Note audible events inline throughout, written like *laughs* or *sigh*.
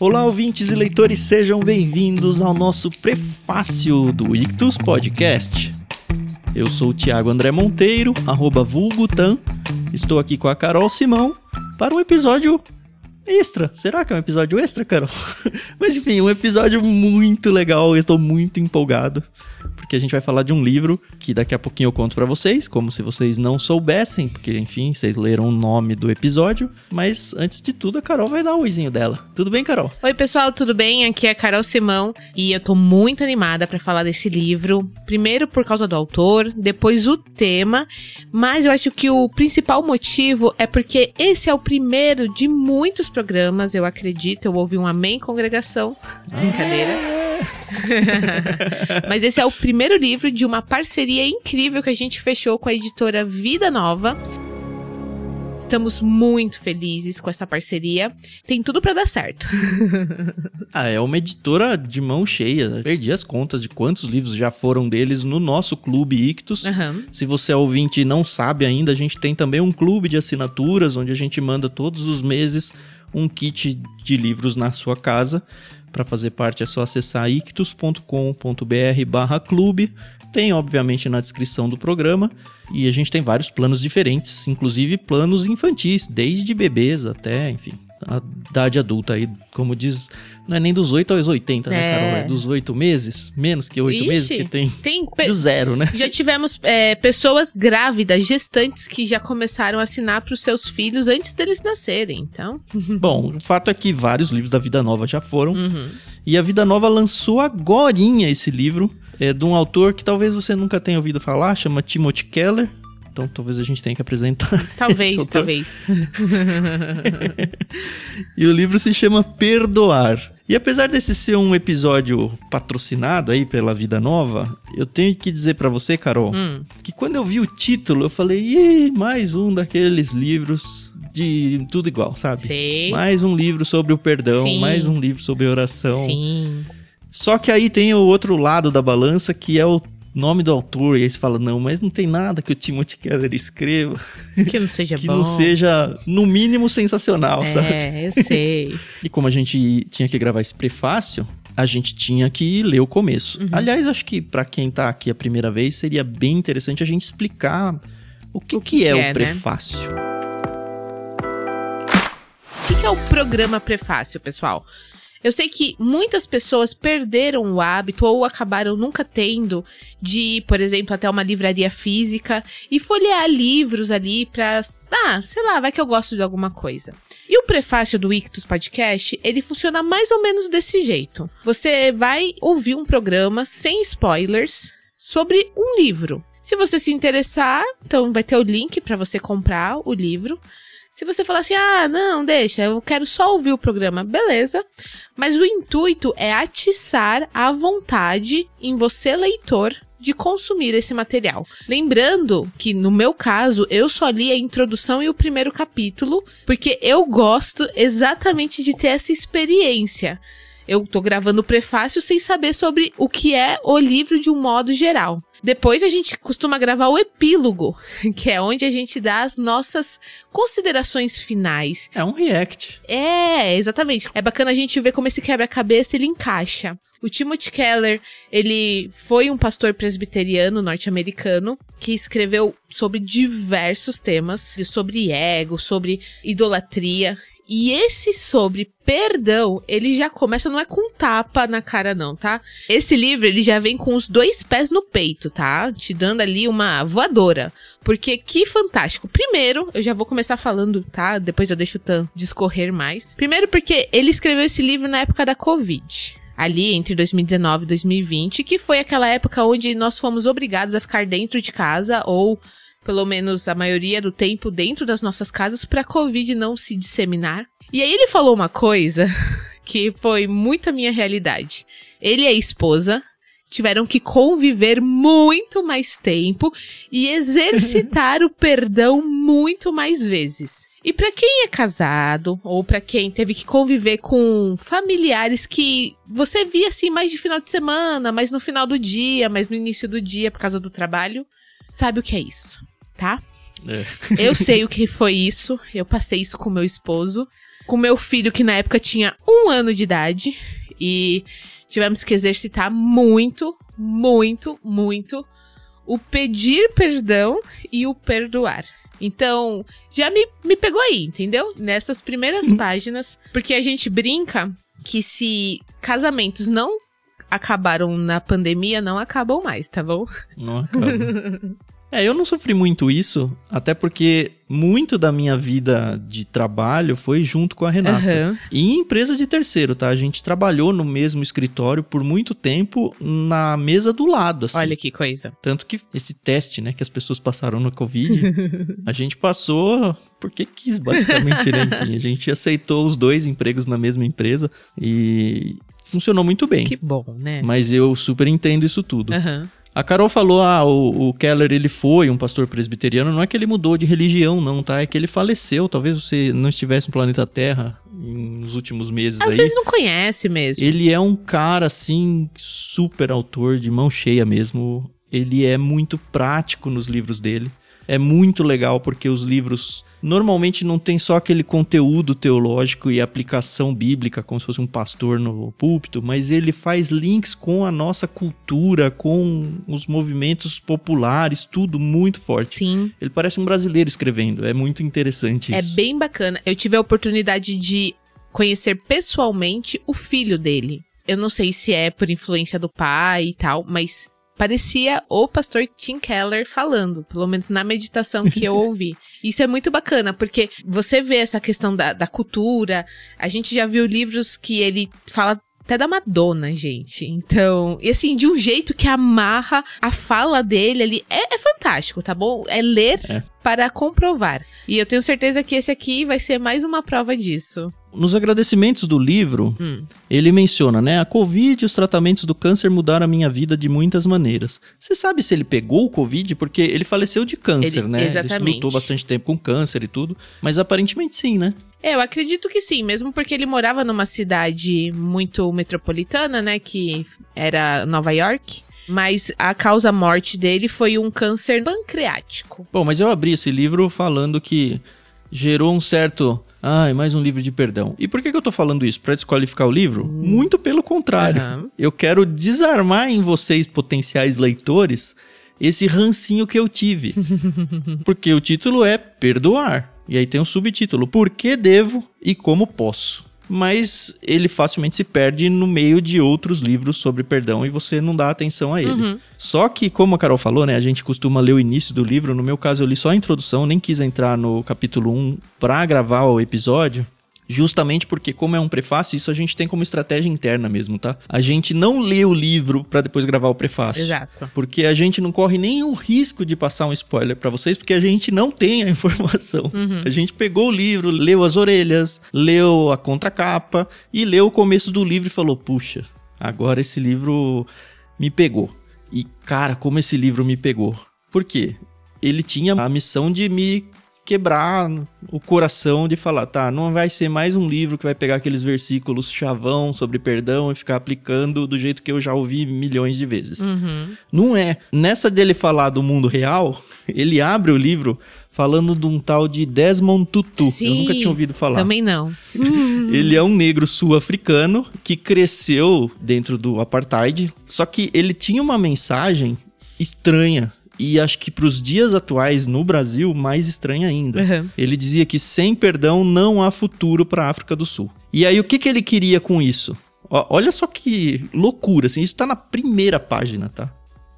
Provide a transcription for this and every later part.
Olá, ouvintes e leitores, sejam bem-vindos ao nosso prefácio do Ictus Podcast. Eu sou o Thiago André Monteiro, arroba vulgutan. Estou aqui com a Carol Simão para um episódio extra. Será que é um episódio extra, Carol? *laughs* Mas enfim, um episódio muito legal, estou muito empolgado porque a gente vai falar de um livro que daqui a pouquinho eu conto para vocês, como se vocês não soubessem, porque enfim, vocês leram o nome do episódio. Mas antes de tudo, a Carol vai dar o oizinho dela. Tudo bem, Carol? Oi, pessoal, tudo bem? Aqui é a Carol Simão e eu tô muito animada para falar desse livro. Primeiro por causa do autor, depois o tema, mas eu acho que o principal motivo é porque esse é o primeiro de muitos programas, eu acredito. Eu ouvi um amém congregação. Brincadeira *laughs* Mas esse é o primeiro livro de uma parceria incrível que a gente fechou com a editora Vida Nova. Estamos muito felizes com essa parceria. Tem tudo para dar certo. *laughs* ah, é uma editora de mão cheia. Perdi as contas de quantos livros já foram deles no nosso clube Ictus. Uhum. Se você é ouvinte e não sabe ainda, a gente tem também um clube de assinaturas onde a gente manda todos os meses um kit de livros na sua casa. Para fazer parte é só acessar ictus.com.br barra clube. Tem, obviamente, na descrição do programa. E a gente tem vários planos diferentes, inclusive planos infantis, desde bebês até, enfim, a idade adulta aí, como diz, não é nem dos 8 aos 80, né, é. Carol? É dos 8 meses, menos que 8 Ixi, meses, que tem, tem *laughs* do zero, né? Já tivemos é, pessoas grávidas, gestantes, que já começaram a assinar para os seus filhos antes deles nascerem, então... *laughs* Bom, o fato é que vários livros da Vida Nova já foram, uhum. e a Vida Nova lançou agorinha esse livro, é de um autor que talvez você nunca tenha ouvido falar, chama Timothy Keller, então talvez a gente tenha que apresentar. *laughs* Talvez, talvez. *laughs* e o livro se chama Perdoar. E apesar desse ser um episódio patrocinado aí pela Vida Nova, eu tenho que dizer para você, Carol, hum. que quando eu vi o título, eu falei, Ih, mais um daqueles livros de tudo igual, sabe? Sim. Mais um livro sobre o perdão, Sim. mais um livro sobre oração. Sim. Só que aí tem o outro lado da balança, que é o nome do autor, e aí você fala, não, mas não tem nada que o Timothy Keller escreva que não seja *laughs* que bom. não seja, no mínimo, sensacional, é, sabe? É, eu sei. *laughs* e como a gente tinha que gravar esse prefácio, a gente tinha que ler o começo. Uhum. Aliás, acho que para quem tá aqui a primeira vez, seria bem interessante a gente explicar o que, o que, que é, é, o né? prefácio. Né? O que é o programa prefácio, pessoal? Eu sei que muitas pessoas perderam o hábito ou acabaram nunca tendo de ir, por exemplo, até uma livraria física e folhear livros ali pra. Ah, sei lá, vai que eu gosto de alguma coisa. E o prefácio do Ictus Podcast, ele funciona mais ou menos desse jeito. Você vai ouvir um programa sem spoilers sobre um livro. Se você se interessar, então vai ter o link para você comprar o livro. Se você falar assim, ah, não, deixa, eu quero só ouvir o programa, beleza. Mas o intuito é atiçar a vontade em você, leitor, de consumir esse material. Lembrando que, no meu caso, eu só li a introdução e o primeiro capítulo, porque eu gosto exatamente de ter essa experiência. Eu tô gravando o prefácio sem saber sobre o que é o livro de um modo geral. Depois a gente costuma gravar o epílogo, *laughs* que é onde a gente dá as nossas considerações finais. É um react. É, exatamente. É bacana a gente ver como esse quebra-cabeça ele encaixa. O Timothy Keller, ele foi um pastor presbiteriano norte-americano que escreveu sobre diversos temas, sobre ego, sobre idolatria. E esse sobre perdão, ele já começa, não é com tapa na cara, não, tá? Esse livro, ele já vem com os dois pés no peito, tá? Te dando ali uma voadora. Porque que fantástico. Primeiro, eu já vou começar falando, tá? Depois eu deixo o Tan discorrer mais. Primeiro, porque ele escreveu esse livro na época da Covid ali entre 2019 e 2020, que foi aquela época onde nós fomos obrigados a ficar dentro de casa ou pelo menos a maioria do tempo, dentro das nossas casas para a Covid não se disseminar. E aí ele falou uma coisa *laughs* que foi muito a minha realidade. Ele e a esposa tiveram que conviver muito mais tempo e exercitar *laughs* o perdão muito mais vezes. E para quem é casado ou para quem teve que conviver com familiares que você via assim mais de final de semana, mais no final do dia, mais no início do dia por causa do trabalho, sabe o que é isso? Tá? É. Eu sei o que foi isso. Eu passei isso com meu esposo. com meu filho, que na época tinha um ano de idade. E tivemos que exercitar muito, muito, muito o pedir perdão e o perdoar. Então, já me, me pegou aí, entendeu? Nessas primeiras páginas. Porque a gente brinca que se casamentos não acabaram na pandemia, não acabam mais, tá bom? Não acabam. *laughs* É, eu não sofri muito isso, até porque muito da minha vida de trabalho foi junto com a Renata. Uhum. E em empresa de terceiro, tá? A gente trabalhou no mesmo escritório por muito tempo na mesa do lado, assim. Olha que coisa. Tanto que esse teste, né, que as pessoas passaram no Covid, *laughs* a gente passou porque quis, basicamente, né? Enfim, a gente aceitou os dois empregos na mesma empresa e funcionou muito bem. Que bom, né? Mas eu super entendo isso tudo. Uhum. A Carol falou, ah, o, o, Keller ele foi um pastor presbiteriano, não é que ele mudou de religião, não, tá? É que ele faleceu, talvez você não estivesse no planeta Terra nos últimos meses Às aí. vezes não conhece mesmo. Ele é um cara, assim, super autor, de mão cheia mesmo. Ele é muito prático nos livros dele. É muito legal porque os livros normalmente não tem só aquele conteúdo teológico e aplicação bíblica, como se fosse um pastor no púlpito, mas ele faz links com a nossa cultura, com os movimentos populares, tudo muito forte. Sim. Ele parece um brasileiro escrevendo, é muito interessante é isso. É bem bacana. Eu tive a oportunidade de conhecer pessoalmente o filho dele. Eu não sei se é por influência do pai e tal, mas parecia o pastor Tim Keller falando, pelo menos na meditação que eu *laughs* ouvi. Isso é muito bacana, porque você vê essa questão da, da cultura, a gente já viu livros que ele fala até da Madonna, gente. Então, e assim, de um jeito que amarra a fala dele ali. É, é fantástico, tá bom? É ler é. Para comprovar. E eu tenho certeza que esse aqui vai ser mais uma prova disso. Nos agradecimentos do livro, hum. ele menciona, né? A Covid e os tratamentos do câncer mudaram a minha vida de muitas maneiras. Você sabe se ele pegou o Covid? Porque ele faleceu de câncer, ele, né? Exatamente. Ele lutou bastante tempo com câncer e tudo. Mas aparentemente sim, né? É, eu acredito que sim, mesmo porque ele morava numa cidade muito metropolitana, né? Que era Nova York. Mas a causa morte dele foi um câncer pancreático. Bom, mas eu abri esse livro falando que gerou um certo Ai, mais um livro de perdão. E por que, que eu tô falando isso? Para desqualificar o livro? Hum. Muito pelo contrário. Uhum. Eu quero desarmar em vocês, potenciais leitores, esse rancinho que eu tive. *laughs* Porque o título é Perdoar. E aí tem um subtítulo: Por que devo e como posso? Mas ele facilmente se perde no meio de outros livros sobre perdão e você não dá atenção a ele. Uhum. Só que, como a Carol falou, né, a gente costuma ler o início do livro. No meu caso, eu li só a introdução, nem quis entrar no capítulo 1 para gravar o episódio. Justamente porque, como é um prefácio, isso a gente tem como estratégia interna mesmo, tá? A gente não lê o livro para depois gravar o prefácio. Exato. Porque a gente não corre nem o risco de passar um spoiler para vocês, porque a gente não tem a *laughs* informação. Uhum. A gente pegou o livro, leu as orelhas, leu a contracapa e leu o começo do livro e falou: puxa, agora esse livro me pegou. E, cara, como esse livro me pegou. Por quê? Ele tinha a missão de me quebrar o coração de falar, tá, não vai ser mais um livro que vai pegar aqueles versículos chavão sobre perdão e ficar aplicando do jeito que eu já ouvi milhões de vezes. Uhum. Não é. Nessa dele falar do mundo real, *laughs* ele abre o livro falando de um tal de Desmond Tutu. Sim, eu nunca tinha ouvido falar. Também não. *laughs* ele é um negro sul-africano que cresceu dentro do apartheid, só que ele tinha uma mensagem estranha e acho que para os dias atuais no Brasil, mais estranho ainda. Uhum. Ele dizia que sem perdão não há futuro para a África do Sul. E aí, o que, que ele queria com isso? Ó, olha só que loucura, assim, isso está na primeira página, tá?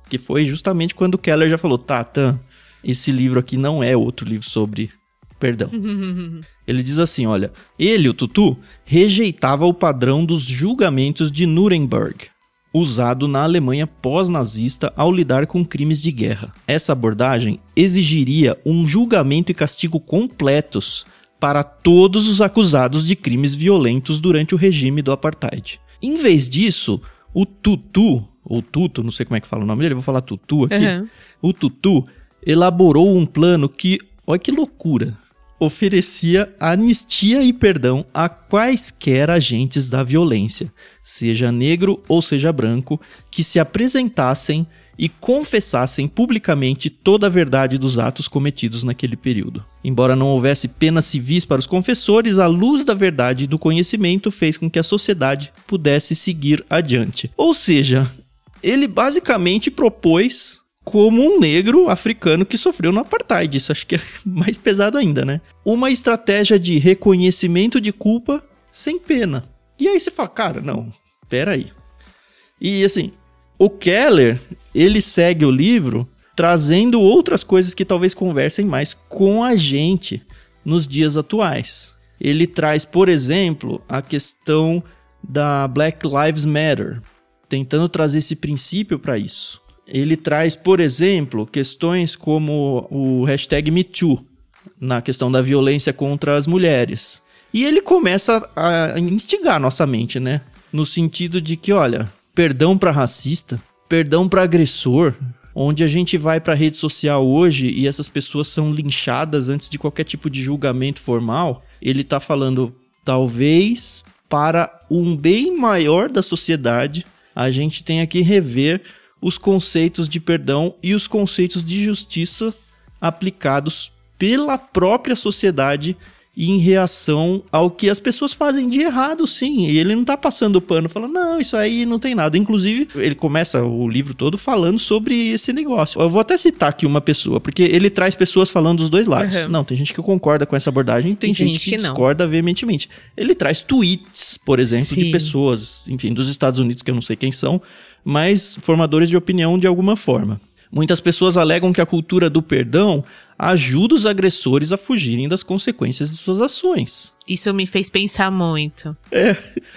Que foi justamente quando o Keller já falou, tá, Tan, esse livro aqui não é outro livro sobre perdão. *laughs* ele diz assim, olha, ele, o Tutu, rejeitava o padrão dos julgamentos de Nuremberg usado na Alemanha pós-nazista ao lidar com crimes de guerra. Essa abordagem exigiria um julgamento e castigo completos para todos os acusados de crimes violentos durante o regime do apartheid. Em vez disso, o Tutu, ou Tuto, não sei como é que fala o nome dele, vou falar Tutu aqui. Uhum. O Tutu elaborou um plano que, olha que loucura, oferecia anistia e perdão a quaisquer agentes da violência, seja negro ou seja branco, que se apresentassem e confessassem publicamente toda a verdade dos atos cometidos naquele período. Embora não houvesse penas civis para os confessores, a luz da verdade e do conhecimento fez com que a sociedade pudesse seguir adiante. Ou seja, ele basicamente propôs como um negro africano que sofreu no apartheid. Isso acho que é *laughs* mais pesado ainda, né? Uma estratégia de reconhecimento de culpa sem pena. E aí você fala, cara, não, peraí. E assim, o Keller, ele segue o livro trazendo outras coisas que talvez conversem mais com a gente nos dias atuais. Ele traz, por exemplo, a questão da Black Lives Matter, tentando trazer esse princípio para isso. Ele traz, por exemplo, questões como o hashtag MeToo, na questão da violência contra as mulheres. E ele começa a instigar nossa mente, né? No sentido de que, olha, perdão para racista, perdão para agressor, onde a gente vai para rede social hoje e essas pessoas são linchadas antes de qualquer tipo de julgamento formal, ele tá falando talvez para um bem maior da sociedade, a gente tenha que rever os conceitos de perdão e os conceitos de justiça aplicados pela própria sociedade em reação ao que as pessoas fazem de errado, sim. E ele não tá passando pano, falando, não, isso aí não tem nada. Inclusive, ele começa o livro todo falando sobre esse negócio. Eu vou até citar aqui uma pessoa, porque ele traz pessoas falando dos dois lados. Uhum. Não, tem gente que concorda com essa abordagem, tem, tem gente, gente, que, que discorda veementemente. Ele traz tweets, por exemplo, sim. de pessoas, enfim, dos Estados Unidos, que eu não sei quem são, mas formadores de opinião de alguma forma. Muitas pessoas alegam que a cultura do perdão ajuda os agressores a fugirem das consequências de suas ações. Isso me fez pensar muito. É.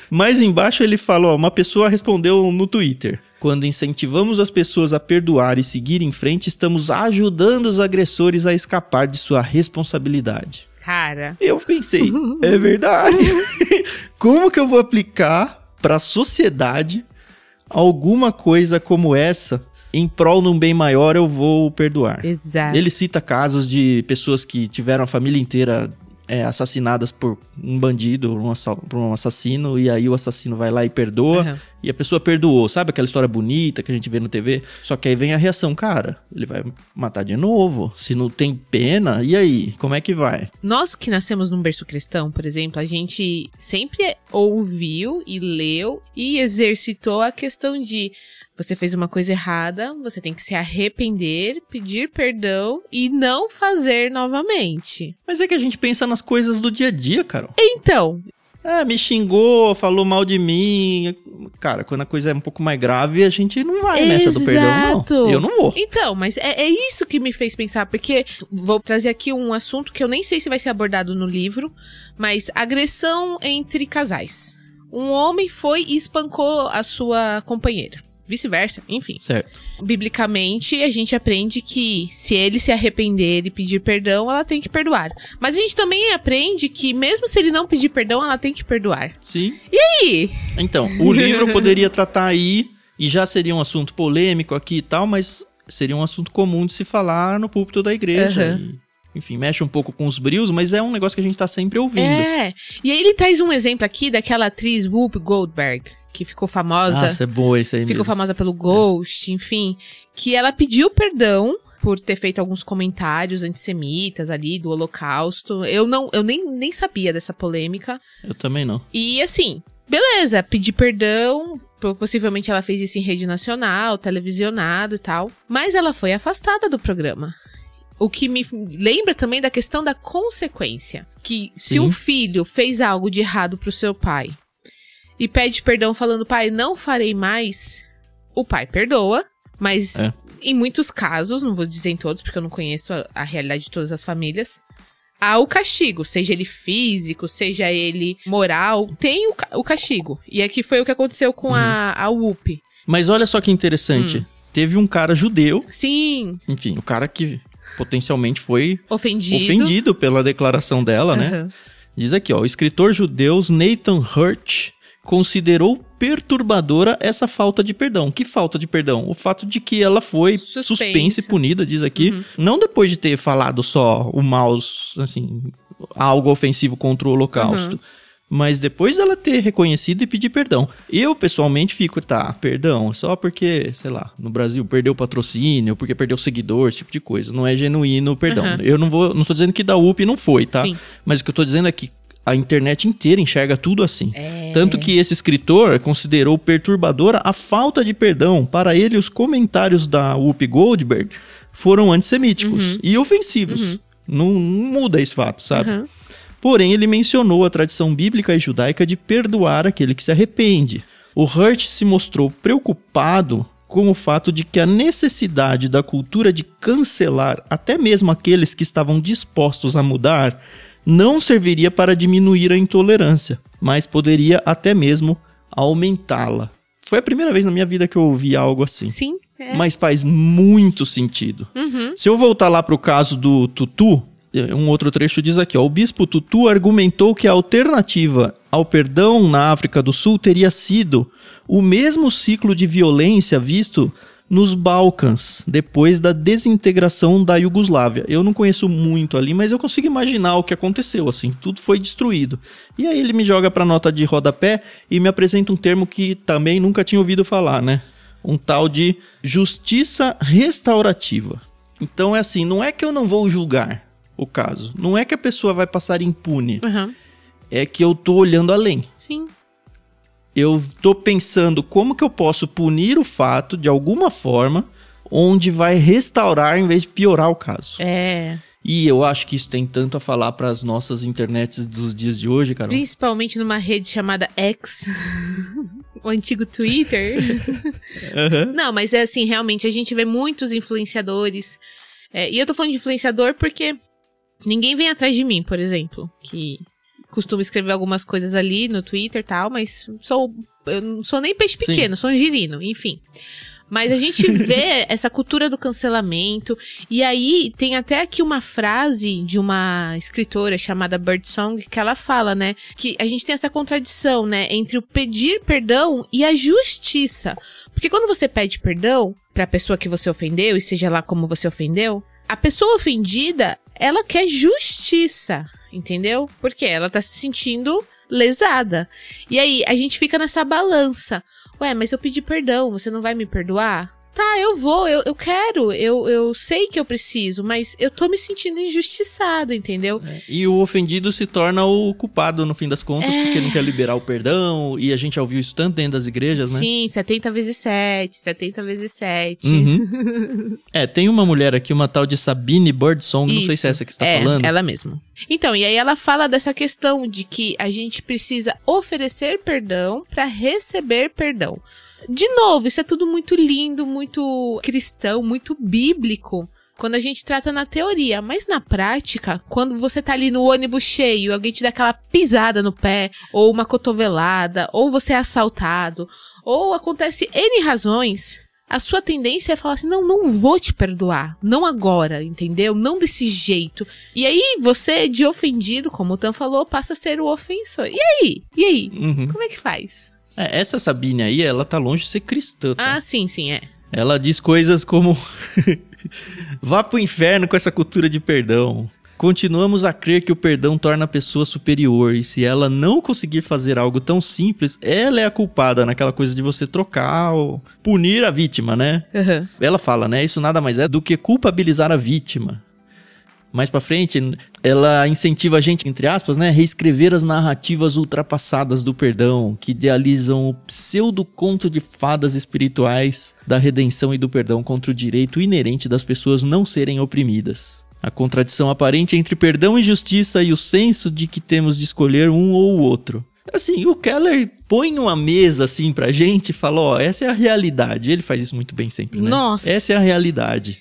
Mais embaixo ele fala: ó, uma pessoa respondeu no Twitter. Quando incentivamos as pessoas a perdoar e seguir em frente, estamos ajudando os agressores a escapar de sua responsabilidade. Cara. Eu pensei, é verdade. *laughs* Como que eu vou aplicar para a sociedade alguma coisa como essa em prol de um bem maior eu vou perdoar. Exato. Ele cita casos de pessoas que tiveram a família inteira é, assassinadas por um bandido, um por um assassino, e aí o assassino vai lá e perdoa, uhum. e a pessoa perdoou. Sabe aquela história bonita que a gente vê no TV? Só que aí vem a reação, cara, ele vai matar de novo. Se não tem pena, e aí? Como é que vai? Nós que nascemos num berço cristão, por exemplo, a gente sempre ouviu e leu e exercitou a questão de você fez uma coisa errada, você tem que se arrepender, pedir perdão e não fazer novamente. Mas é que a gente pensa nas coisas do dia a dia, Carol. Então. É, me xingou, falou mal de mim. Cara, quando a coisa é um pouco mais grave, a gente não vai Exato. nessa do perdão, não. Eu não vou. Então, mas é, é isso que me fez pensar, porque vou trazer aqui um assunto que eu nem sei se vai ser abordado no livro, mas agressão entre casais. Um homem foi e espancou a sua companheira vice-versa, enfim. Certo. Biblicamente, a gente aprende que se ele se arrepender e pedir perdão, ela tem que perdoar. Mas a gente também aprende que mesmo se ele não pedir perdão, ela tem que perdoar. Sim. E aí? Então, o livro poderia tratar aí e já seria um assunto polêmico aqui e tal, mas seria um assunto comum de se falar no púlpito da igreja. Uhum. E enfim, mexe um pouco com os brios, mas é um negócio que a gente tá sempre ouvindo. É. E aí ele traz um exemplo aqui daquela atriz Whoopi Goldberg, que ficou famosa. Nossa, é boa isso aí Ficou mesmo. famosa pelo Ghost, é. enfim. Que ela pediu perdão por ter feito alguns comentários antissemitas ali do Holocausto. Eu não, eu nem, nem sabia dessa polêmica. Eu também não. E assim, beleza, pedir perdão. Possivelmente ela fez isso em rede nacional, televisionado e tal. Mas ela foi afastada do programa. O que me lembra também da questão da consequência. Que se o filho fez algo de errado pro seu pai e pede perdão falando, pai, não farei mais, o pai perdoa, mas é. em muitos casos, não vou dizer em todos, porque eu não conheço a, a realidade de todas as famílias, há o castigo, seja ele físico, seja ele moral, tem o, o castigo. E aqui foi o que aconteceu com uhum. a, a Whoop. Mas olha só que interessante. Hum. Teve um cara judeu. Sim. Enfim, o cara que potencialmente foi ofendido, ofendido pela declaração dela, uhum. né? Diz aqui, ó, o escritor judeu Nathan Hurt considerou perturbadora essa falta de perdão. Que falta de perdão? O fato de que ela foi suspensa e punida, diz aqui, uhum. não depois de ter falado só o mal, assim, algo ofensivo contra o holocausto. Uhum. Mas depois dela ter reconhecido e pedir perdão. Eu, pessoalmente, fico, tá, perdão, só porque, sei lá, no Brasil perdeu patrocínio, porque perdeu seguidor, esse tipo de coisa. Não é genuíno o perdão. Uhum. Eu não vou. Não tô dizendo que da UP não foi, tá? Sim. Mas o que eu tô dizendo é que a internet inteira enxerga tudo assim. É. Tanto que esse escritor considerou perturbadora a falta de perdão. Para ele, os comentários da Whoopi Goldberg foram antissemíticos uhum. e ofensivos. Uhum. Não, muda esse fato, sabe? Uhum. Porém, ele mencionou a tradição bíblica e judaica de perdoar aquele que se arrepende. O Hurt se mostrou preocupado com o fato de que a necessidade da cultura de cancelar até mesmo aqueles que estavam dispostos a mudar não serviria para diminuir a intolerância, mas poderia até mesmo aumentá-la. Foi a primeira vez na minha vida que eu ouvi algo assim. Sim. É. Mas faz muito sentido. Uhum. Se eu voltar lá para o caso do Tutu, um outro trecho diz aqui: ó, o bispo Tutu argumentou que a alternativa ao perdão na África do Sul teria sido o mesmo ciclo de violência visto nos Balcãs, depois da desintegração da Iugoslávia. Eu não conheço muito ali, mas eu consigo imaginar o que aconteceu, assim, tudo foi destruído. E aí ele me joga para nota de rodapé e me apresenta um termo que também nunca tinha ouvido falar, né? Um tal de justiça restaurativa. Então é assim, não é que eu não vou julgar o caso, não é que a pessoa vai passar impune. Uhum. É que eu tô olhando além. Sim eu tô pensando como que eu posso punir o fato de alguma forma, onde vai restaurar em vez de piorar o caso. É. E eu acho que isso tem tanto a falar para as nossas internets dos dias de hoje, cara. Principalmente numa rede chamada X, *laughs* o antigo Twitter. *laughs* uhum. Não, mas é assim, realmente, a gente vê muitos influenciadores. É, e eu tô falando de influenciador porque ninguém vem atrás de mim, por exemplo, que costumo escrever algumas coisas ali no Twitter e tal, mas sou, eu não sou nem peixe pequeno, Sim. sou um girino, enfim. Mas a gente *laughs* vê essa cultura do cancelamento. E aí tem até aqui uma frase de uma escritora chamada Birdsong que ela fala, né? Que a gente tem essa contradição, né? Entre o pedir perdão e a justiça. Porque quando você pede perdão pra pessoa que você ofendeu, e seja lá como você ofendeu, a pessoa ofendida, ela quer justiça entendeu? Porque ela tá se sentindo lesada. E aí a gente fica nessa balança. Ué, mas eu pedi perdão, você não vai me perdoar? Tá, eu vou, eu, eu quero, eu, eu sei que eu preciso, mas eu tô me sentindo injustiçada, entendeu? É, e o ofendido se torna o culpado no fim das contas, é... porque não quer liberar o perdão, e a gente já ouviu isso tanto dentro das igrejas, né? Sim, 70 vezes 7, 70 vezes 7. Uhum. *laughs* é, tem uma mulher aqui, uma tal de Sabine Birdsong, isso, não sei se é essa que você tá é, falando. ela mesmo. Então, e aí ela fala dessa questão de que a gente precisa oferecer perdão para receber perdão. De novo, isso é tudo muito lindo, muito cristão, muito bíblico quando a gente trata na teoria, mas na prática, quando você tá ali no ônibus cheio, alguém te dá aquela pisada no pé, ou uma cotovelada, ou você é assaltado, ou acontece N razões, a sua tendência é falar assim: não, não vou te perdoar. Não agora, entendeu? Não desse jeito. E aí, você, de ofendido, como o Tan falou, passa a ser o ofensor. E aí? E aí? Uhum. Como é que faz? É, essa Sabine aí, ela tá longe de ser cristã. Tá? Ah, sim, sim, é. Ela diz coisas como: *laughs* vá pro inferno com essa cultura de perdão. Continuamos a crer que o perdão torna a pessoa superior, e se ela não conseguir fazer algo tão simples, ela é a culpada naquela coisa de você trocar ou punir a vítima, né? Uhum. Ela fala, né? Isso nada mais é do que culpabilizar a vítima mais para frente, ela incentiva a gente, entre aspas, né, reescrever as narrativas ultrapassadas do perdão, que idealizam o pseudo conto de fadas espirituais da redenção e do perdão contra o direito inerente das pessoas não serem oprimidas. A contradição aparente entre perdão e justiça e o senso de que temos de escolher um ou o outro. Assim, o Keller põe numa mesa assim pra gente e fala: ó, essa é a realidade. Ele faz isso muito bem sempre, né? Nossa. Essa é a realidade.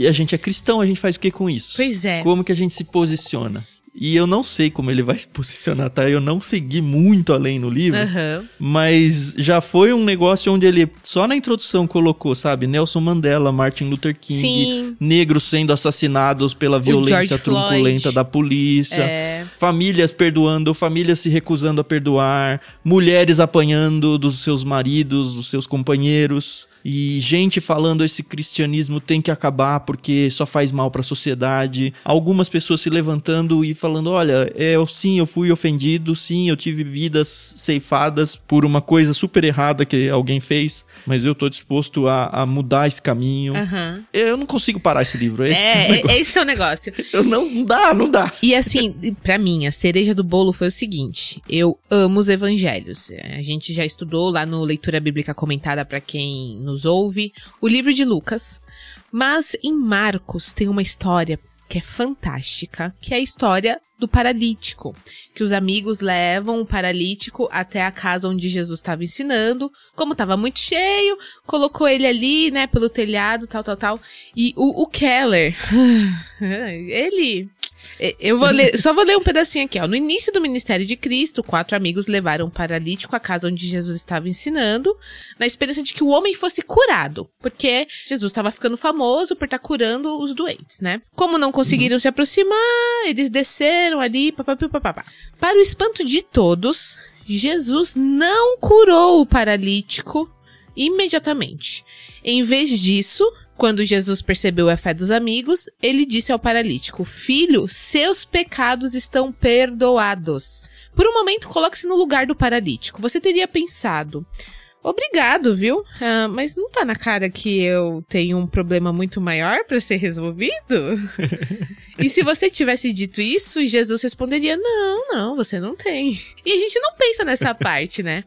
E a gente é cristão, a gente faz o que com isso? Pois é. Como que a gente se posiciona? E eu não sei como ele vai *laughs* se posicionar, tá? Eu não segui muito além no livro. Uhum. Mas já foi um negócio onde ele, só na introdução, colocou, sabe? Nelson Mandela, Martin Luther King, Sim. negros sendo assassinados pela violência truculenta da polícia, é. famílias perdoando, famílias se recusando a perdoar, mulheres apanhando dos seus maridos, dos seus companheiros. E gente falando esse cristianismo tem que acabar porque só faz mal para a sociedade. Algumas pessoas se levantando e falando: olha, é, eu sim, eu fui ofendido, sim, eu tive vidas ceifadas por uma coisa super errada que alguém fez, mas eu tô disposto a, a mudar esse caminho. Uhum. Eu não consigo parar esse livro. É, é, é, é esse que é o negócio. *laughs* eu não, não dá, não dá. E assim, para mim, a cereja do bolo foi o seguinte: eu amo os evangelhos. A gente já estudou lá no Leitura Bíblica Comentada para quem nos ouve, o livro de Lucas. Mas em Marcos tem uma história que é fantástica, que é a história do paralítico, que os amigos levam o paralítico até a casa onde Jesus estava ensinando. Como estava muito cheio, colocou ele ali, né, pelo telhado, tal, tal, tal. E o, o Keller, *laughs* ele eu vou ler, só vou ler um pedacinho aqui, ó. No início do ministério de Cristo, quatro amigos levaram um paralítico à casa onde Jesus estava ensinando, na esperança de que o homem fosse curado, porque Jesus estava ficando famoso por estar tá curando os doentes, né? Como não conseguiram uhum. se aproximar, eles desceram ali, papapá. Para o espanto de todos, Jesus não curou o paralítico imediatamente. Em vez disso, quando Jesus percebeu a fé dos amigos, ele disse ao paralítico: Filho, seus pecados estão perdoados. Por um momento, coloque-se no lugar do paralítico. Você teria pensado: Obrigado, viu? Ah, mas não tá na cara que eu tenho um problema muito maior para ser resolvido? *laughs* e se você tivesse dito isso, Jesus responderia: Não, não, você não tem. E a gente não pensa nessa *laughs* parte, né?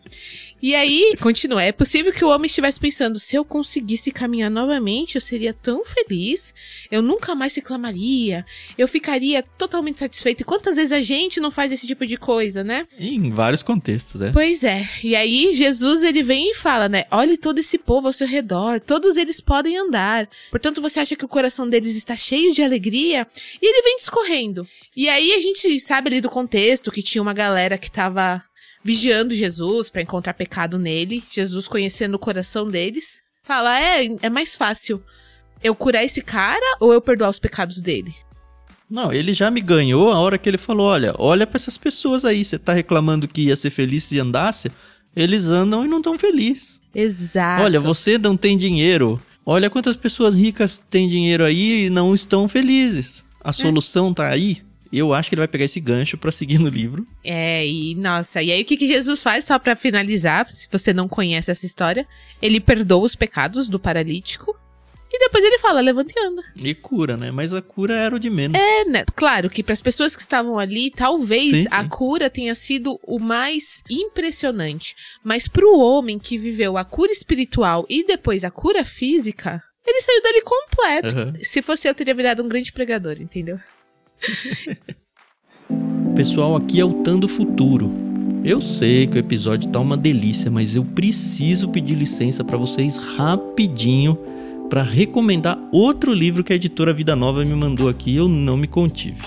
E aí, continua. É possível que o homem estivesse pensando: se eu conseguisse caminhar novamente, eu seria tão feliz, eu nunca mais reclamaria, eu ficaria totalmente satisfeito. E quantas vezes a gente não faz esse tipo de coisa, né? Em vários contextos, né? Pois é. E aí, Jesus, ele vem e fala, né? Olhe todo esse povo ao seu redor, todos eles podem andar. Portanto, você acha que o coração deles está cheio de alegria? E ele vem discorrendo. E aí, a gente sabe ali do contexto que tinha uma galera que tava vigiando Jesus para encontrar pecado nele. Jesus conhecendo o coração deles. Fala: é, é mais fácil eu curar esse cara ou eu perdoar os pecados dele? Não, ele já me ganhou a hora que ele falou: olha, olha para essas pessoas aí, você tá reclamando que ia ser feliz se andasse? Eles andam e não estão felizes. Exato. Olha, você não tem dinheiro. Olha quantas pessoas ricas têm dinheiro aí e não estão felizes. A é. solução tá aí eu acho que ele vai pegar esse gancho para seguir no livro. É, e nossa, e aí o que, que Jesus faz, só para finalizar, se você não conhece essa história? Ele perdoa os pecados do paralítico. E depois ele fala, levanta e anda. E cura, né? Mas a cura era o de menos. É, né? Claro que para as pessoas que estavam ali, talvez sim, a cura tenha sido o mais impressionante. Mas para o homem que viveu a cura espiritual e depois a cura física, ele saiu dali completo. Uhum. Se fosse eu, teria virado um grande pregador, entendeu? *laughs* Pessoal, aqui é o Tando Futuro. Eu sei que o episódio tá uma delícia, mas eu preciso pedir licença para vocês rapidinho para recomendar outro livro que a editora Vida Nova me mandou aqui e eu não me contive.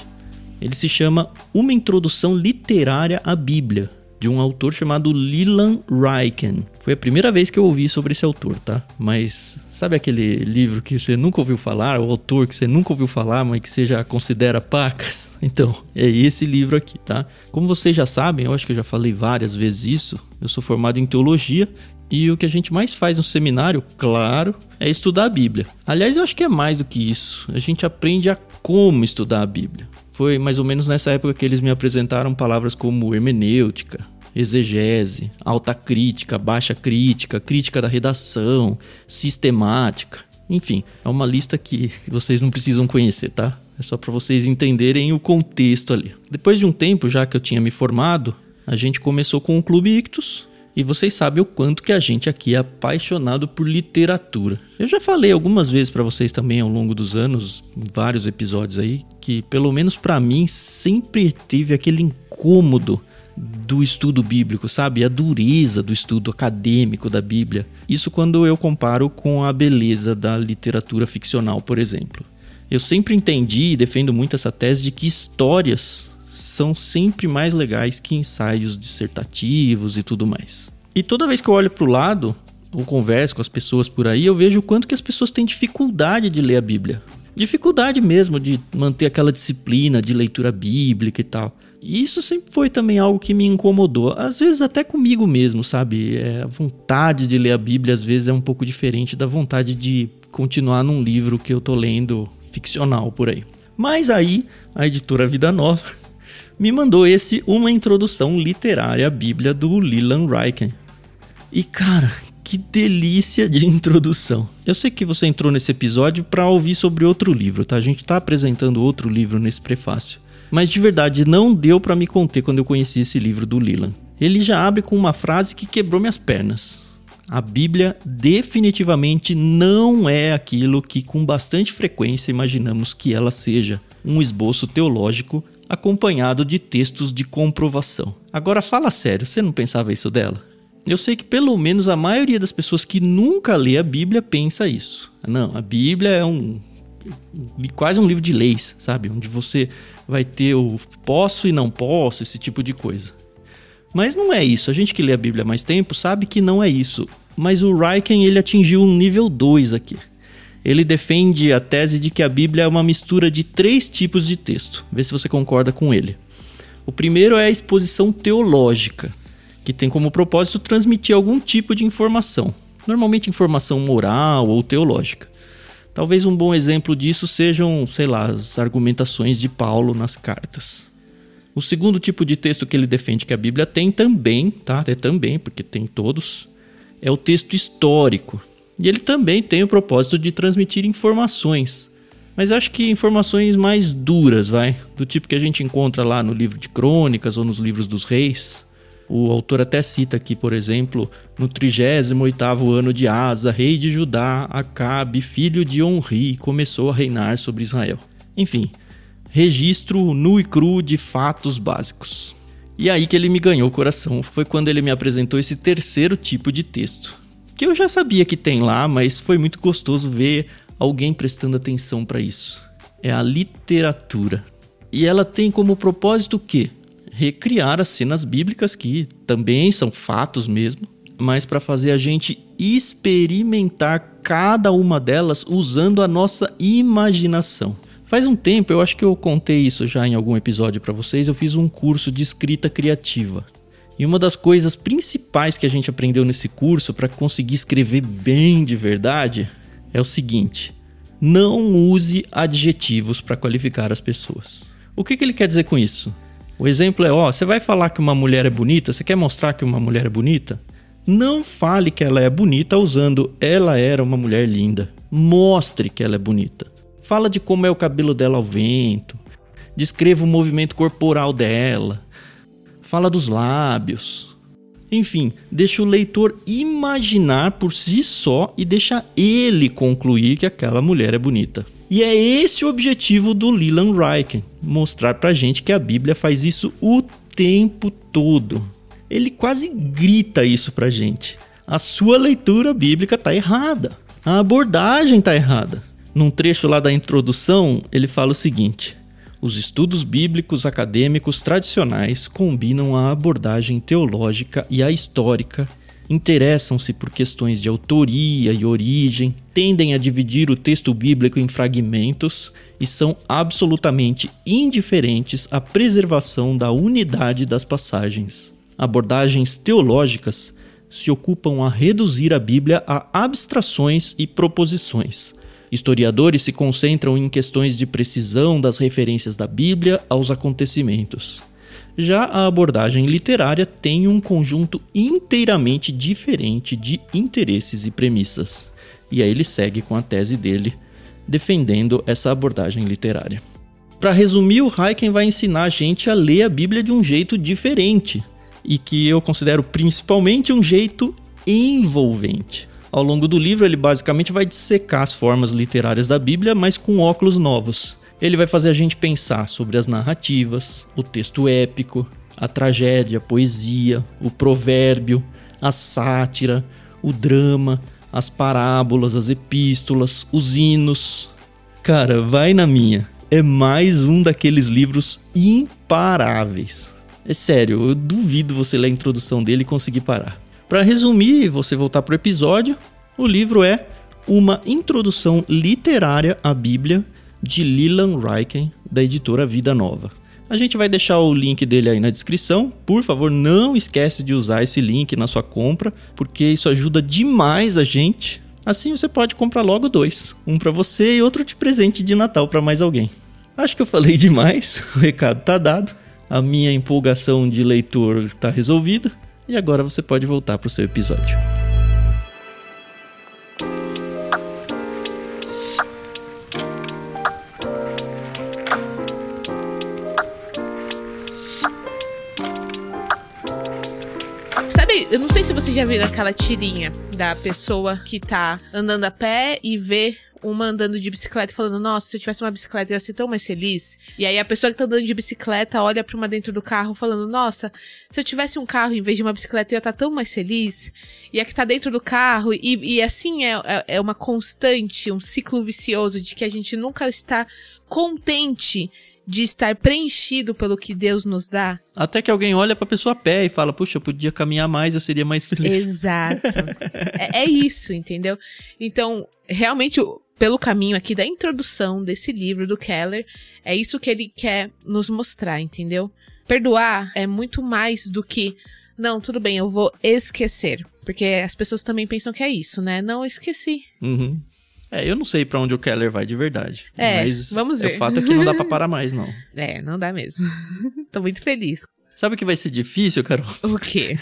Ele se chama Uma Introdução Literária à Bíblia, de um autor chamado Leland Ryken. Foi a primeira vez que eu ouvi sobre esse autor, tá? Mas sabe aquele livro que você nunca ouviu falar, o autor que você nunca ouviu falar, mas que você já considera pacas? *laughs* Então, é esse livro aqui, tá? Como vocês já sabem, eu acho que eu já falei várias vezes isso, eu sou formado em teologia e o que a gente mais faz no seminário, claro, é estudar a Bíblia. Aliás, eu acho que é mais do que isso. A gente aprende a como estudar a Bíblia. Foi mais ou menos nessa época que eles me apresentaram palavras como hermenêutica, exegese, alta crítica, baixa crítica, crítica da redação, sistemática. Enfim, é uma lista que vocês não precisam conhecer, tá? É só para vocês entenderem o contexto ali. Depois de um tempo, já que eu tinha me formado, a gente começou com o Clube Ictus, e vocês sabem o quanto que a gente aqui é apaixonado por literatura. Eu já falei algumas vezes para vocês também ao longo dos anos, vários episódios aí, que pelo menos para mim sempre teve aquele incômodo do estudo bíblico, sabe? A dureza do estudo acadêmico da Bíblia. Isso quando eu comparo com a beleza da literatura ficcional, por exemplo. Eu sempre entendi e defendo muito essa tese de que histórias são sempre mais legais que ensaios dissertativos e tudo mais. E toda vez que eu olho para o lado, ou converso com as pessoas por aí, eu vejo o quanto que as pessoas têm dificuldade de ler a Bíblia. Dificuldade mesmo de manter aquela disciplina de leitura bíblica e tal. E isso sempre foi também algo que me incomodou, às vezes até comigo mesmo, sabe? É, a vontade de ler a Bíblia às vezes é um pouco diferente da vontade de continuar num livro que eu tô lendo ficcional por aí. Mas aí, a editora Vida Nova me mandou esse Uma Introdução Literária à Bíblia do Leland Ryken. E cara, que delícia de introdução. Eu sei que você entrou nesse episódio para ouvir sobre outro livro, tá? A gente tá apresentando outro livro nesse prefácio. Mas de verdade, não deu para me conter quando eu conheci esse livro do Leland. Ele já abre com uma frase que quebrou minhas pernas. A Bíblia definitivamente não é aquilo que com bastante frequência imaginamos que ela seja, um esboço teológico acompanhado de textos de comprovação. Agora fala sério, você não pensava isso dela? Eu sei que pelo menos a maioria das pessoas que nunca lê a Bíblia pensa isso. Não, a Bíblia é um quase um livro de leis, sabe? Onde você vai ter o posso e não posso, esse tipo de coisa. Mas não é isso. A gente que lê a Bíblia há mais tempo sabe que não é isso. Mas o Ryken ele atingiu um nível 2 aqui. Ele defende a tese de que a Bíblia é uma mistura de três tipos de texto. Vê se você concorda com ele. O primeiro é a exposição teológica, que tem como propósito transmitir algum tipo de informação, normalmente informação moral ou teológica. Talvez um bom exemplo disso sejam, sei lá, as argumentações de Paulo nas cartas. O segundo tipo de texto que ele defende que a Bíblia tem também, tá? É também, porque tem todos, é o texto histórico. E ele também tem o propósito de transmitir informações. Mas acho que informações mais duras, vai, do tipo que a gente encontra lá no livro de Crônicas ou nos livros dos reis. O autor até cita aqui, por exemplo, no 38º ano de Asa, rei de Judá, Acabe, filho de Onri, começou a reinar sobre Israel. Enfim, registro nu e cru de fatos básicos. E aí que ele me ganhou o coração foi quando ele me apresentou esse terceiro tipo de texto, que eu já sabia que tem lá, mas foi muito gostoso ver alguém prestando atenção para isso. É a literatura. E ela tem como propósito o quê? recriar as cenas bíblicas que também são fatos mesmo, mas para fazer a gente experimentar cada uma delas usando a nossa imaginação. Faz um tempo, eu acho que eu contei isso já em algum episódio para vocês, eu fiz um curso de escrita criativa. E uma das coisas principais que a gente aprendeu nesse curso para conseguir escrever bem de verdade é o seguinte: não use adjetivos para qualificar as pessoas. O que, que ele quer dizer com isso? O exemplo é, ó, você vai falar que uma mulher é bonita, você quer mostrar que uma mulher é bonita? Não fale que ela é bonita usando ela era uma mulher linda. Mostre que ela é bonita. Fala de como é o cabelo dela ao vento. Descreva o movimento corporal dela. Fala dos lábios. Enfim, deixa o leitor imaginar por si só e deixa ele concluir que aquela mulher é bonita. E é esse o objetivo do Leland Ryken, mostrar pra gente que a Bíblia faz isso o tempo todo. Ele quase grita isso pra gente. A sua leitura bíblica tá errada. A abordagem tá errada. Num trecho lá da introdução, ele fala o seguinte: os estudos bíblicos acadêmicos tradicionais combinam a abordagem teológica e a histórica interessam-se por questões de autoria e origem, tendem a dividir o texto bíblico em fragmentos e são absolutamente indiferentes à preservação da unidade das passagens. Abordagens teológicas se ocupam a reduzir a Bíblia a abstrações e proposições. Historiadores se concentram em questões de precisão das referências da Bíblia aos acontecimentos. Já a abordagem literária tem um conjunto inteiramente diferente de interesses e premissas. E aí ele segue com a tese dele, defendendo essa abordagem literária. Para resumir, o Heiken vai ensinar a gente a ler a Bíblia de um jeito diferente, e que eu considero principalmente um jeito envolvente. Ao longo do livro, ele basicamente vai dissecar as formas literárias da Bíblia, mas com óculos novos. Ele vai fazer a gente pensar sobre as narrativas, o texto épico, a tragédia, a poesia, o provérbio, a sátira, o drama, as parábolas, as epístolas, os hinos. Cara, vai na minha. É mais um daqueles livros imparáveis. É sério, eu duvido você ler a introdução dele e conseguir parar. Para resumir e você voltar pro episódio, o livro é Uma Introdução Literária à Bíblia de Leland Ryken, da editora Vida Nova. A gente vai deixar o link dele aí na descrição. Por favor, não esquece de usar esse link na sua compra, porque isso ajuda demais a gente. Assim você pode comprar logo dois, um para você e outro de presente de Natal para mais alguém. Acho que eu falei demais, *laughs* o recado tá dado, a minha empolgação de leitor tá resolvida e agora você pode voltar para o seu episódio. Se você já viu aquela tirinha da pessoa que tá andando a pé e vê uma andando de bicicleta falando, nossa, se eu tivesse uma bicicleta eu ia ser tão mais feliz. E aí a pessoa que tá andando de bicicleta olha pra uma dentro do carro falando, nossa, se eu tivesse um carro em vez de uma bicicleta eu ia estar tá tão mais feliz. E a que tá dentro do carro, e, e assim é, é, é uma constante, um ciclo vicioso de que a gente nunca está contente de estar preenchido pelo que Deus nos dá. Até que alguém olha pra pessoa a pé e fala, puxa, eu podia caminhar mais, eu seria mais feliz. Exato. *laughs* é, é, isso, entendeu? Então, realmente, pelo caminho aqui da introdução desse livro do Keller, é isso que ele quer nos mostrar, entendeu? Perdoar é muito mais do que, não, tudo bem, eu vou esquecer. Porque as pessoas também pensam que é isso, né? Não, eu esqueci. Uhum. É, eu não sei para onde o Keller vai de verdade. É, mas vamos ver. O fato é que não dá pra *laughs* parar mais, não. É, não dá mesmo. *laughs* Tô muito feliz. Sabe o que vai ser difícil, Carol? O quê?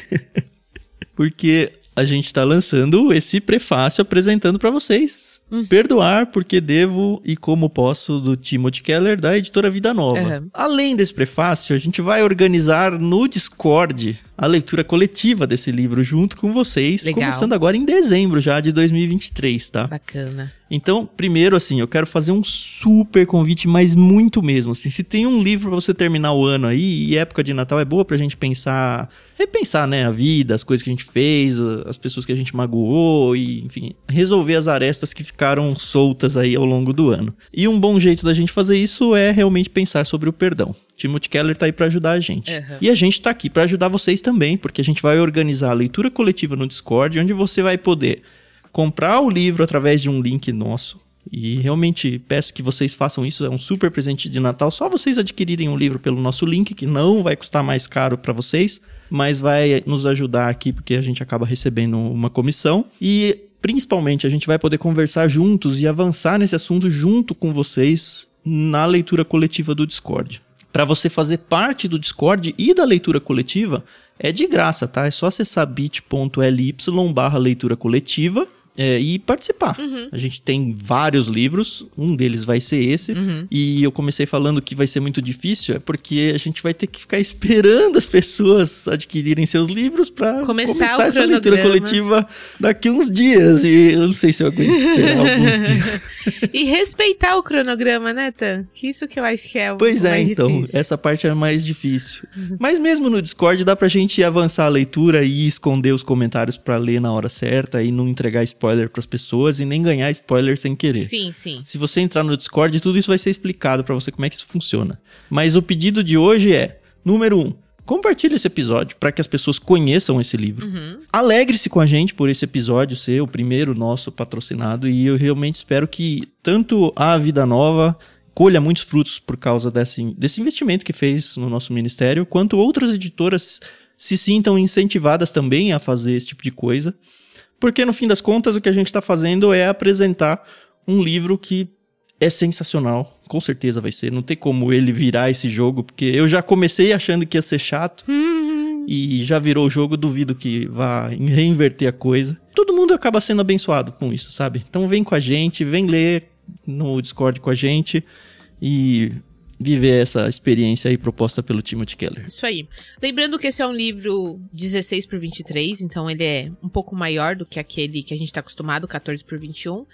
*laughs* Porque a gente tá lançando esse prefácio apresentando para vocês. Hum. Perdoar porque devo e como posso do Timothy Keller da editora Vida Nova. Uhum. Além desse prefácio, a gente vai organizar no Discord a leitura coletiva desse livro junto com vocês, Legal. começando agora em dezembro já de 2023, tá? Bacana. Então, primeiro, assim, eu quero fazer um super convite, mas muito mesmo. Assim, se tem um livro para você terminar o ano aí, e época de Natal é boa pra gente pensar, repensar, né, a vida, as coisas que a gente fez, as pessoas que a gente magoou, e, enfim, resolver as arestas que ficaram soltas aí ao longo do ano. E um bom jeito da gente fazer isso é realmente pensar sobre o perdão. Timothy Keller tá aí para ajudar a gente. Uhum. E a gente tá aqui para ajudar vocês também, porque a gente vai organizar a leitura coletiva no Discord, onde você vai poder comprar o livro através de um link nosso. E realmente peço que vocês façam isso, é um super presente de Natal. Só vocês adquirirem o um livro pelo nosso link, que não vai custar mais caro para vocês, mas vai nos ajudar aqui porque a gente acaba recebendo uma comissão. E principalmente a gente vai poder conversar juntos e avançar nesse assunto junto com vocês na leitura coletiva do Discord. Para você fazer parte do Discord e da leitura coletiva, é de graça, tá? É só acessar bit.ly barra leitura coletiva é, e participar. Uhum. A gente tem vários livros, um deles vai ser esse. Uhum. E eu comecei falando que vai ser muito difícil, é porque a gente vai ter que ficar esperando as pessoas adquirirem seus livros para começar, começar essa leitura coletiva daqui uns dias. E eu não sei se eu aguento esperar *laughs* alguns dias. e respeitar o cronograma, né, Tan? Que isso que eu acho que é o Pois é, então. Difícil. Essa parte é mais difícil. Uhum. Mas mesmo no Discord dá pra gente avançar a leitura e esconder os comentários para ler na hora certa e não entregar spoiler spoiler para as pessoas e nem ganhar spoiler sem querer. Sim, sim. Se você entrar no Discord, tudo isso vai ser explicado para você como é que isso funciona. Mas o pedido de hoje é: número um, compartilhe esse episódio para que as pessoas conheçam esse livro. Uhum. Alegre-se com a gente por esse episódio ser o primeiro nosso patrocinado e eu realmente espero que tanto a Vida Nova colha muitos frutos por causa desse, desse investimento que fez no nosso ministério, quanto outras editoras se sintam incentivadas também a fazer esse tipo de coisa. Porque no fim das contas o que a gente está fazendo é apresentar um livro que é sensacional, com certeza vai ser. Não tem como ele virar esse jogo, porque eu já comecei achando que ia ser chato. Hum. E já virou o jogo, duvido que vá reinverter a coisa. Todo mundo acaba sendo abençoado com isso, sabe? Então vem com a gente, vem ler no Discord com a gente e viver essa experiência aí proposta pelo Timothy Keller. Isso aí. Lembrando que esse é um livro 16 por 23, então ele é um pouco maior do que aquele que a gente está acostumado, 14 por 21.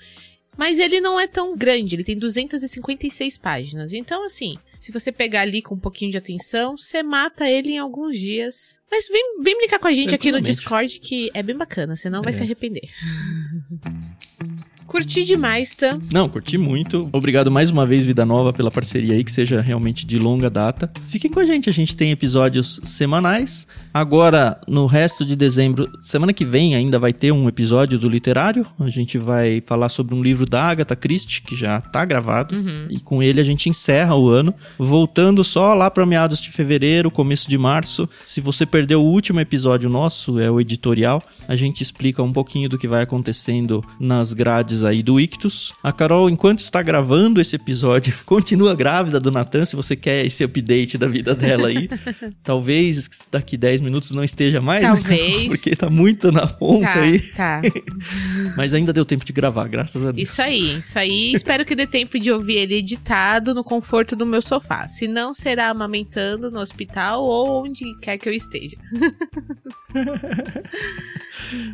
Mas ele não é tão grande, ele tem 256 páginas. Então, assim, se você pegar ali com um pouquinho de atenção, você mata ele em alguns dias. Mas vem, vem brincar com a gente aqui no Discord, que é bem bacana, você não vai é. se arrepender. *laughs* Curti demais, tá? Não, curti muito. Obrigado mais uma vez, Vida Nova, pela parceria aí, que seja realmente de longa data. Fiquem com a gente, a gente tem episódios semanais. Agora, no resto de dezembro, semana que vem ainda vai ter um episódio do literário. A gente vai falar sobre um livro da Agatha Christie, que já tá gravado. Uhum. E com ele a gente encerra o ano. Voltando só lá para meados de fevereiro, começo de março. Se você perdeu o último episódio nosso, é o editorial, a gente explica um pouquinho do que vai acontecendo nas grades aí do Ictus. A Carol, enquanto está gravando esse episódio, *laughs* continua grávida do Natan, se você quer esse update da vida dela aí. *laughs* Talvez daqui 10 minutos não esteja mais, né, Talvez. Né, *laughs* porque tá muito na ponta tá, aí. Tá. Mas ainda deu tempo de gravar, graças a Deus. Isso aí, isso aí. Espero que dê tempo de ouvir ele editado no conforto do meu sofá. Se não, será amamentando no hospital ou onde quer que eu esteja.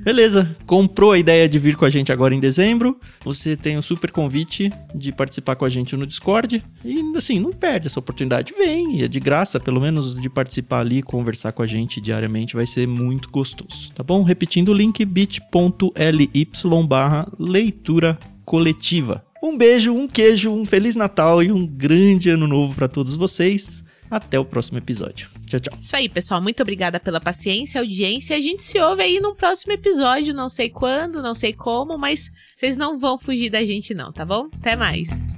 Beleza, comprou a ideia de vir com a gente agora em dezembro. Você tem um super convite de participar com a gente no Discord. E assim, não perde essa oportunidade. Vem, é de graça, pelo menos de participar ali, conversar com a gente diariamente, vai ser muito gostoso. Tá bom? Repetindo o link bit.ly barra leitura coletiva. Um beijo, um queijo, um feliz Natal e um grande ano novo para todos vocês. Até o próximo episódio. Tchau, tchau. Isso aí, pessoal. Muito obrigada pela paciência, audiência. A gente se ouve aí no próximo episódio. Não sei quando, não sei como, mas vocês não vão fugir da gente, não, tá bom? Até mais.